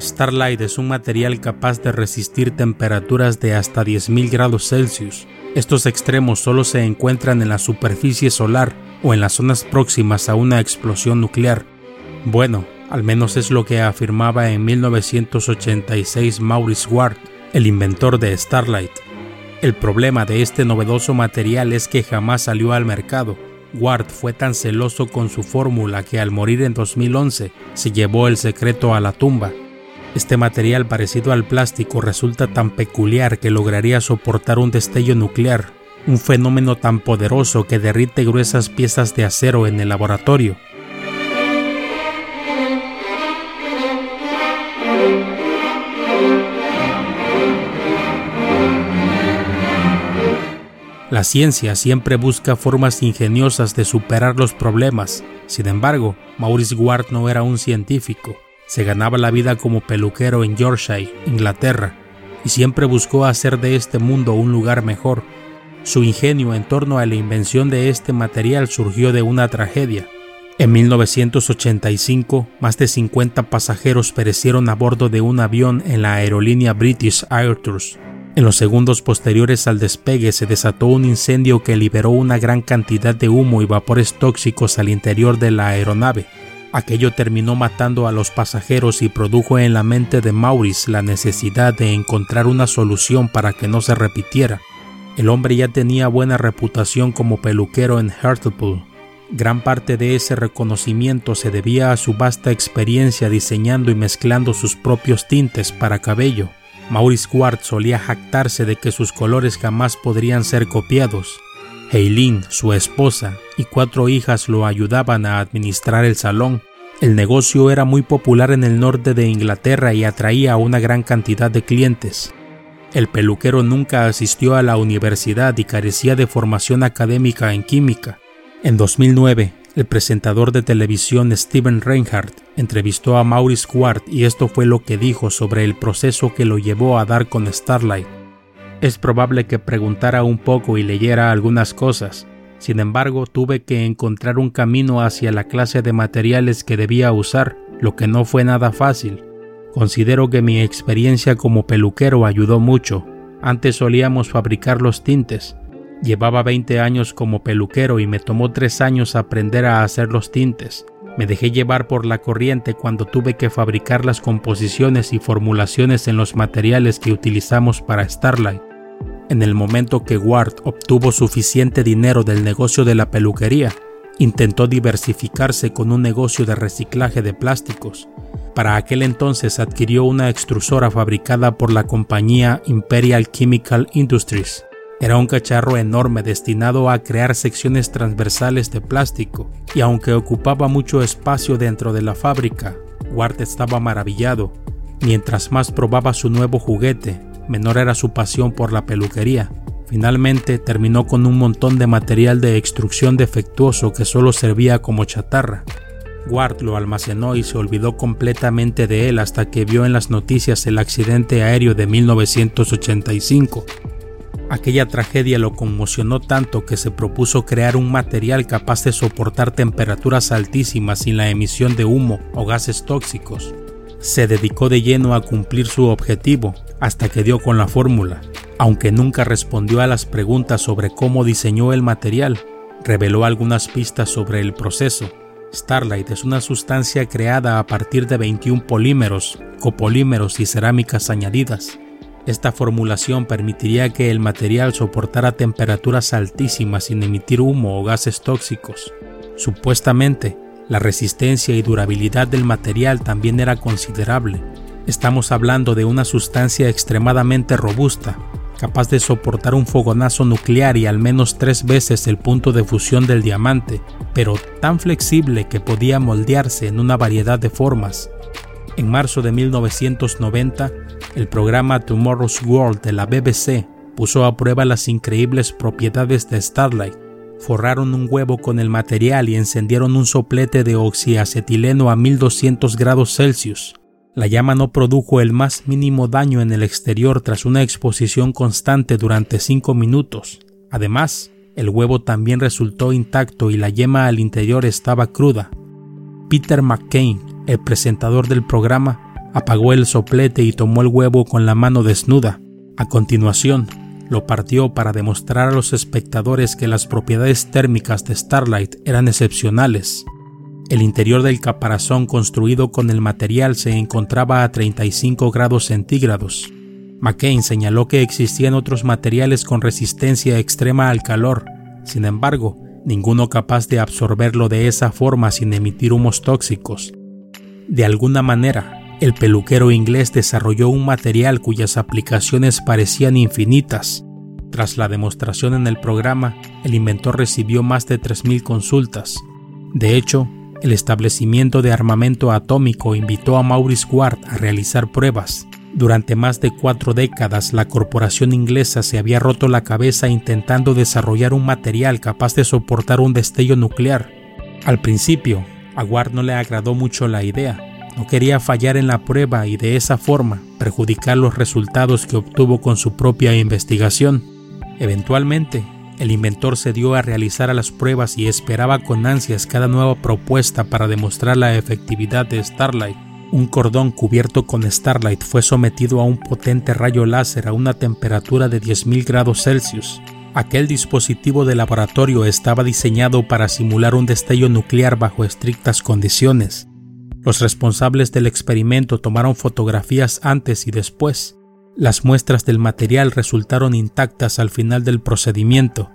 Starlight es un material capaz de resistir temperaturas de hasta 10.000 grados Celsius. Estos extremos solo se encuentran en la superficie solar o en las zonas próximas a una explosión nuclear. Bueno, al menos es lo que afirmaba en 1986 Maurice Ward, el inventor de Starlight. El problema de este novedoso material es que jamás salió al mercado. Ward fue tan celoso con su fórmula que al morir en 2011 se llevó el secreto a la tumba. Este material parecido al plástico resulta tan peculiar que lograría soportar un destello nuclear, un fenómeno tan poderoso que derrite gruesas piezas de acero en el laboratorio. La ciencia siempre busca formas ingeniosas de superar los problemas. Sin embargo, Maurice Ward no era un científico. Se ganaba la vida como peluquero en Yorkshire, Inglaterra, y siempre buscó hacer de este mundo un lugar mejor. Su ingenio en torno a la invención de este material surgió de una tragedia. En 1985, más de 50 pasajeros perecieron a bordo de un avión en la aerolínea British Airtours. En los segundos posteriores al despegue se desató un incendio que liberó una gran cantidad de humo y vapores tóxicos al interior de la aeronave. Aquello terminó matando a los pasajeros y produjo en la mente de Maurice la necesidad de encontrar una solución para que no se repitiera. El hombre ya tenía buena reputación como peluquero en Hartlepool. Gran parte de ese reconocimiento se debía a su vasta experiencia diseñando y mezclando sus propios tintes para cabello. Maurice Ward solía jactarse de que sus colores jamás podrían ser copiados. Eileen, su esposa, y cuatro hijas lo ayudaban a administrar el salón. El negocio era muy popular en el norte de Inglaterra y atraía a una gran cantidad de clientes. El peluquero nunca asistió a la universidad y carecía de formación académica en química. En 2009, el presentador de televisión Steven Reinhardt entrevistó a Maurice Ward y esto fue lo que dijo sobre el proceso que lo llevó a dar con Starlight. Es probable que preguntara un poco y leyera algunas cosas, sin embargo tuve que encontrar un camino hacia la clase de materiales que debía usar, lo que no fue nada fácil. Considero que mi experiencia como peluquero ayudó mucho. Antes solíamos fabricar los tintes, Llevaba 20 años como peluquero y me tomó 3 años aprender a hacer los tintes. Me dejé llevar por la corriente cuando tuve que fabricar las composiciones y formulaciones en los materiales que utilizamos para Starlight. En el momento que Ward obtuvo suficiente dinero del negocio de la peluquería, intentó diversificarse con un negocio de reciclaje de plásticos. Para aquel entonces adquirió una extrusora fabricada por la compañía Imperial Chemical Industries. Era un cacharro enorme destinado a crear secciones transversales de plástico, y aunque ocupaba mucho espacio dentro de la fábrica, Ward estaba maravillado. Mientras más probaba su nuevo juguete, menor era su pasión por la peluquería. Finalmente terminó con un montón de material de extrusión defectuoso que solo servía como chatarra. Ward lo almacenó y se olvidó completamente de él hasta que vio en las noticias el accidente aéreo de 1985 Aquella tragedia lo conmocionó tanto que se propuso crear un material capaz de soportar temperaturas altísimas sin la emisión de humo o gases tóxicos. Se dedicó de lleno a cumplir su objetivo hasta que dio con la fórmula. Aunque nunca respondió a las preguntas sobre cómo diseñó el material, reveló algunas pistas sobre el proceso. Starlight es una sustancia creada a partir de 21 polímeros, copolímeros y cerámicas añadidas. Esta formulación permitiría que el material soportara temperaturas altísimas sin emitir humo o gases tóxicos. Supuestamente, la resistencia y durabilidad del material también era considerable. Estamos hablando de una sustancia extremadamente robusta, capaz de soportar un fogonazo nuclear y al menos tres veces el punto de fusión del diamante, pero tan flexible que podía moldearse en una variedad de formas. En marzo de 1990, el programa Tomorrow's World de la BBC puso a prueba las increíbles propiedades de Starlight. Forraron un huevo con el material y encendieron un soplete de oxiacetileno a 1200 grados Celsius. La llama no produjo el más mínimo daño en el exterior tras una exposición constante durante 5 minutos. Además, el huevo también resultó intacto y la yema al interior estaba cruda. Peter McCain, el presentador del programa, apagó el soplete y tomó el huevo con la mano desnuda. A continuación, lo partió para demostrar a los espectadores que las propiedades térmicas de Starlight eran excepcionales. El interior del caparazón construido con el material se encontraba a 35 grados centígrados. McCain señaló que existían otros materiales con resistencia extrema al calor, sin embargo, ninguno capaz de absorberlo de esa forma sin emitir humos tóxicos. De alguna manera, el peluquero inglés desarrolló un material cuyas aplicaciones parecían infinitas. Tras la demostración en el programa, el inventor recibió más de 3.000 consultas. De hecho, el establecimiento de armamento atómico invitó a Maurice Ward a realizar pruebas. Durante más de cuatro décadas, la corporación inglesa se había roto la cabeza intentando desarrollar un material capaz de soportar un destello nuclear. Al principio, a Ward no le agradó mucho la idea. No quería fallar en la prueba y de esa forma perjudicar los resultados que obtuvo con su propia investigación. Eventualmente, el inventor se dio a realizar las pruebas y esperaba con ansias cada nueva propuesta para demostrar la efectividad de Starlight. Un cordón cubierto con Starlight fue sometido a un potente rayo láser a una temperatura de 10.000 grados Celsius. Aquel dispositivo de laboratorio estaba diseñado para simular un destello nuclear bajo estrictas condiciones. Los responsables del experimento tomaron fotografías antes y después. Las muestras del material resultaron intactas al final del procedimiento.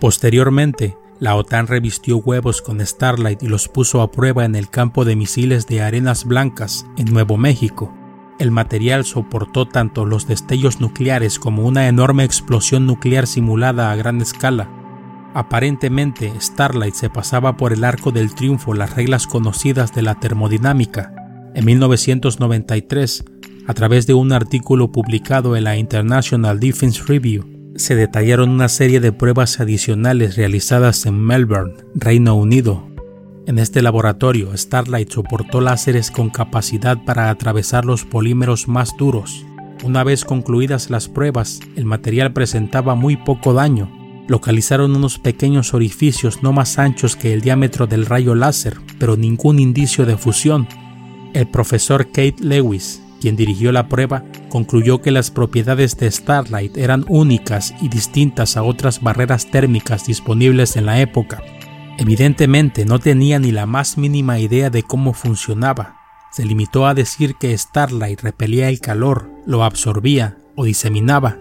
Posteriormente, la OTAN revistió huevos con Starlight y los puso a prueba en el campo de misiles de Arenas Blancas, en Nuevo México. El material soportó tanto los destellos nucleares como una enorme explosión nuclear simulada a gran escala. Aparentemente, Starlight se pasaba por el arco del triunfo las reglas conocidas de la termodinámica. En 1993, a través de un artículo publicado en la International Defense Review, se detallaron una serie de pruebas adicionales realizadas en Melbourne, Reino Unido. En este laboratorio, Starlight soportó láseres con capacidad para atravesar los polímeros más duros. Una vez concluidas las pruebas, el material presentaba muy poco daño. Localizaron unos pequeños orificios no más anchos que el diámetro del rayo láser, pero ningún indicio de fusión. El profesor Kate Lewis quien dirigió la prueba, concluyó que las propiedades de Starlight eran únicas y distintas a otras barreras térmicas disponibles en la época. Evidentemente no tenía ni la más mínima idea de cómo funcionaba. Se limitó a decir que Starlight repelía el calor, lo absorbía o diseminaba.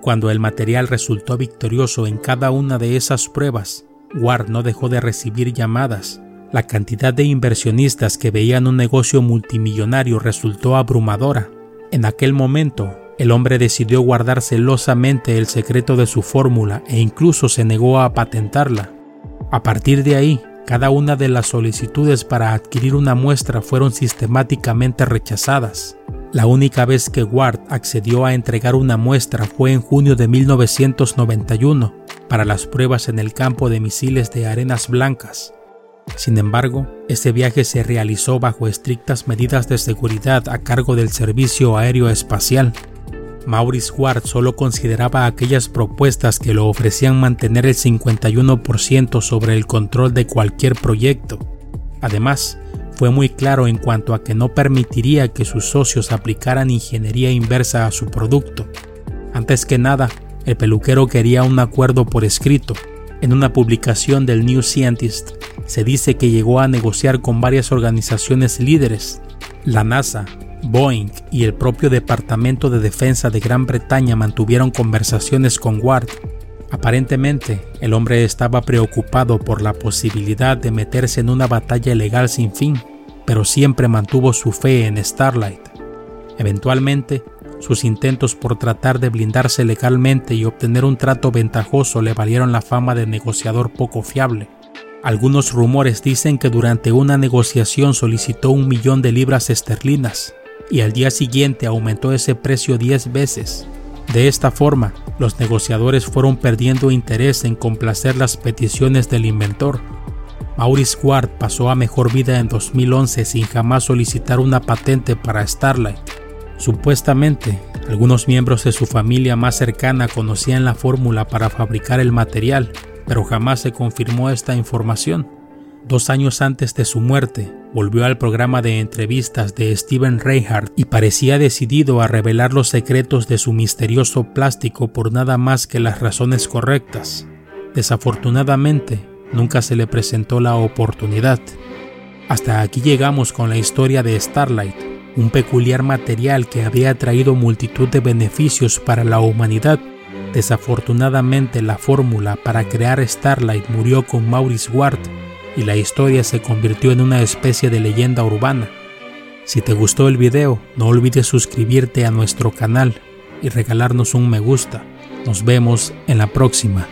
Cuando el material resultó victorioso en cada una de esas pruebas, Ward no dejó de recibir llamadas la cantidad de inversionistas que veían un negocio multimillonario resultó abrumadora. En aquel momento, el hombre decidió guardar celosamente el secreto de su fórmula e incluso se negó a patentarla. A partir de ahí, cada una de las solicitudes para adquirir una muestra fueron sistemáticamente rechazadas. La única vez que Ward accedió a entregar una muestra fue en junio de 1991 para las pruebas en el campo de misiles de Arenas Blancas. Sin embargo, este viaje se realizó bajo estrictas medidas de seguridad a cargo del Servicio Aéreo Espacial. Maurice Ward solo consideraba aquellas propuestas que lo ofrecían mantener el 51% sobre el control de cualquier proyecto. Además, fue muy claro en cuanto a que no permitiría que sus socios aplicaran ingeniería inversa a su producto. Antes que nada, el peluquero quería un acuerdo por escrito. En una publicación del New Scientist, se dice que llegó a negociar con varias organizaciones líderes. La NASA, Boeing y el propio Departamento de Defensa de Gran Bretaña mantuvieron conversaciones con Ward. Aparentemente, el hombre estaba preocupado por la posibilidad de meterse en una batalla legal sin fin, pero siempre mantuvo su fe en Starlight. Eventualmente, sus intentos por tratar de blindarse legalmente y obtener un trato ventajoso le valieron la fama de negociador poco fiable. Algunos rumores dicen que durante una negociación solicitó un millón de libras esterlinas y al día siguiente aumentó ese precio 10 veces. De esta forma, los negociadores fueron perdiendo interés en complacer las peticiones del inventor. Maurice Ward pasó a mejor vida en 2011 sin jamás solicitar una patente para Starlight. Supuestamente, algunos miembros de su familia más cercana conocían la fórmula para fabricar el material pero jamás se confirmó esta información. Dos años antes de su muerte, volvió al programa de entrevistas de Steven Reinhardt y parecía decidido a revelar los secretos de su misterioso plástico por nada más que las razones correctas. Desafortunadamente, nunca se le presentó la oportunidad. Hasta aquí llegamos con la historia de Starlight, un peculiar material que había traído multitud de beneficios para la humanidad. Desafortunadamente la fórmula para crear Starlight murió con Maurice Ward y la historia se convirtió en una especie de leyenda urbana. Si te gustó el video, no olvides suscribirte a nuestro canal y regalarnos un me gusta. Nos vemos en la próxima.